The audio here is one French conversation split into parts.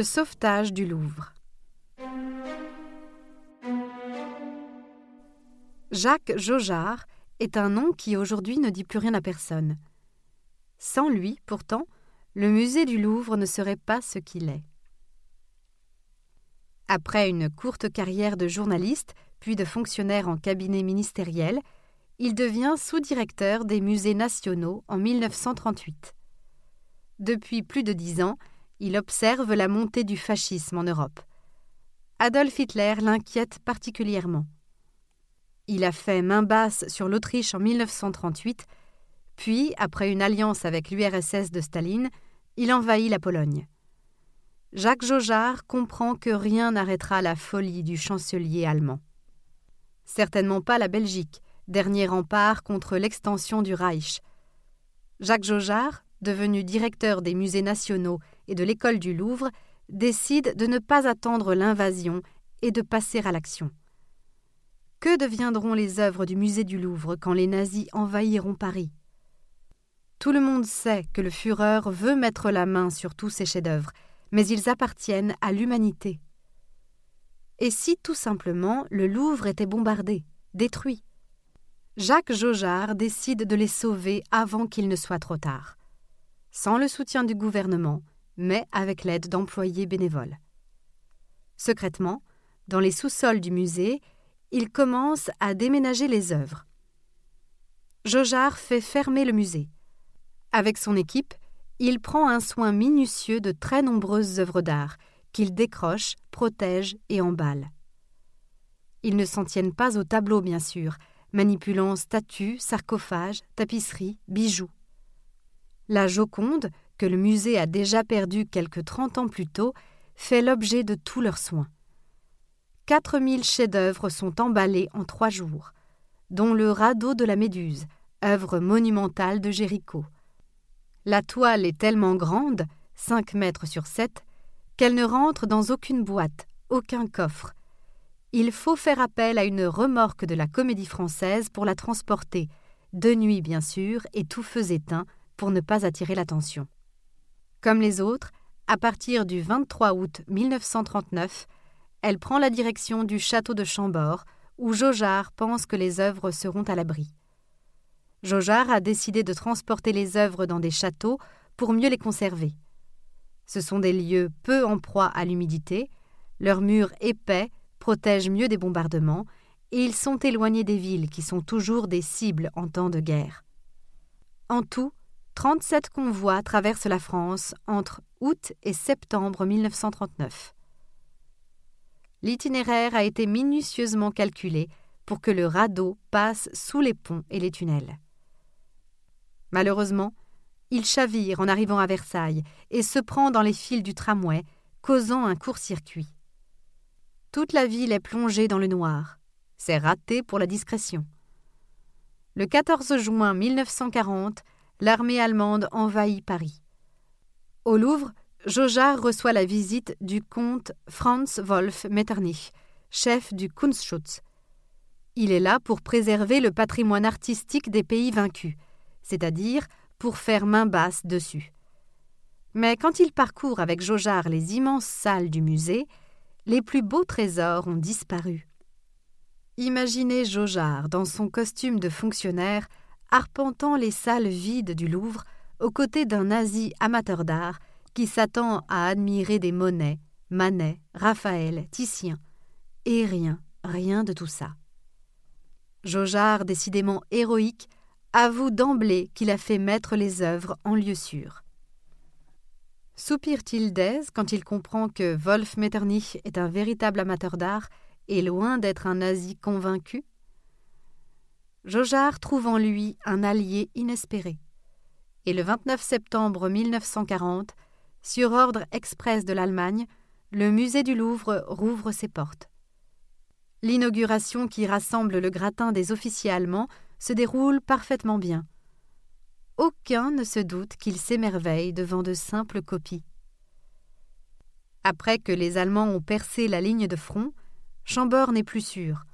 Le sauvetage du Louvre. Jacques Jaujard est un nom qui aujourd'hui ne dit plus rien à personne. Sans lui, pourtant, le musée du Louvre ne serait pas ce qu'il est. Après une courte carrière de journaliste, puis de fonctionnaire en cabinet ministériel, il devient sous-directeur des musées nationaux en 1938. Depuis plus de dix ans, il observe la montée du fascisme en Europe. Adolf Hitler l'inquiète particulièrement. Il a fait main basse sur l'Autriche en 1938, puis, après une alliance avec l'URSS de Staline, il envahit la Pologne. Jacques Jaujard comprend que rien n'arrêtera la folie du chancelier allemand. Certainement pas la Belgique, dernier rempart contre l'extension du Reich. Jacques Jaujard, devenu directeur des musées nationaux et de l'école du Louvre, décide de ne pas attendre l'invasion et de passer à l'action. Que deviendront les œuvres du musée du Louvre quand les nazis envahiront Paris? Tout le monde sait que le Führer veut mettre la main sur tous ces chefs-d'œuvre, mais ils appartiennent à l'humanité. Et si tout simplement le Louvre était bombardé, détruit? Jacques Jaujard décide de les sauver avant qu'il ne soit trop tard sans le soutien du gouvernement, mais avec l'aide d'employés bénévoles. Secrètement, dans les sous-sols du musée, il commence à déménager les œuvres. Jaujard fait fermer le musée. Avec son équipe, il prend un soin minutieux de très nombreuses œuvres d'art qu'il décroche, protège et emballe. Ils ne s'en tiennent pas au tableau, bien sûr, manipulant statues, sarcophages, tapisseries, bijoux. La Joconde, que le musée a déjà perdue quelques trente ans plus tôt, fait l'objet de tous leurs soins. Quatre mille chefs-d'œuvre sont emballés en trois jours, dont le radeau de la Méduse, œuvre monumentale de Géricault. La toile est tellement grande, cinq mètres sur sept, qu'elle ne rentre dans aucune boîte, aucun coffre. Il faut faire appel à une remorque de la Comédie Française pour la transporter, de nuit bien sûr, et tout feu éteint, pour ne pas attirer l'attention. Comme les autres, à partir du 23 août 1939, elle prend la direction du château de Chambord, où Jaujard pense que les œuvres seront à l'abri. Jaujard a décidé de transporter les œuvres dans des châteaux pour mieux les conserver. Ce sont des lieux peu en proie à l'humidité, leurs murs épais protègent mieux des bombardements, et ils sont éloignés des villes qui sont toujours des cibles en temps de guerre. En tout, 37 convois traversent la France entre août et septembre 1939. L'itinéraire a été minutieusement calculé pour que le radeau passe sous les ponts et les tunnels. Malheureusement, il chavire en arrivant à Versailles et se prend dans les fils du tramway, causant un court-circuit. Toute la ville est plongée dans le noir. C'est raté pour la discrétion. Le 14 juin 1940, l'armée allemande envahit Paris. Au Louvre, Jaujard reçoit la visite du comte Franz Wolf Metternich, chef du Kunstschutz. Il est là pour préserver le patrimoine artistique des pays vaincus, c'est-à-dire pour faire main basse dessus. Mais quand il parcourt avec Jaujard les immenses salles du musée, les plus beaux trésors ont disparu. Imaginez Jaujard dans son costume de fonctionnaire arpentant les salles vides du Louvre aux côtés d'un nazi amateur d'art qui s'attend à admirer des Monet, Manet, Raphaël, Titien. Et rien, rien de tout ça. Jaujard, décidément héroïque, avoue d'emblée qu'il a fait mettre les œuvres en lieu sûr. Soupire-t-il d'aise quand il comprend que Wolf Metternich est un véritable amateur d'art et loin d'être un nazi convaincu? Jaujard trouve en lui un allié inespéré. Et le 29 septembre 1940, sur ordre express de l'Allemagne, le musée du Louvre rouvre ses portes. L'inauguration qui rassemble le gratin des officiers allemands se déroule parfaitement bien. Aucun ne se doute qu'il s'émerveille devant de simples copies. Après que les Allemands ont percé la ligne de front, Chambord n'est plus sûr.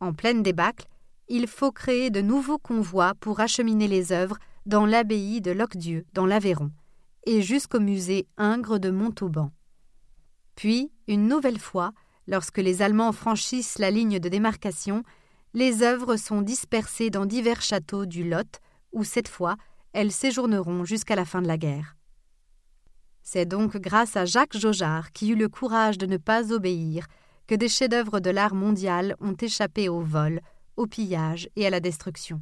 En pleine débâcle, il faut créer de nouveaux convois pour acheminer les œuvres dans l'abbaye de Locdieu, dans l'Aveyron, et jusqu'au musée Ingres de Montauban. Puis, une nouvelle fois, lorsque les Allemands franchissent la ligne de démarcation, les œuvres sont dispersées dans divers châteaux du Lot, où cette fois elles séjourneront jusqu'à la fin de la guerre. C'est donc grâce à Jacques Jaujard, qui eut le courage de ne pas obéir, que des chefs-d'œuvre de l'art mondial ont échappé au vol, au pillage et à la destruction.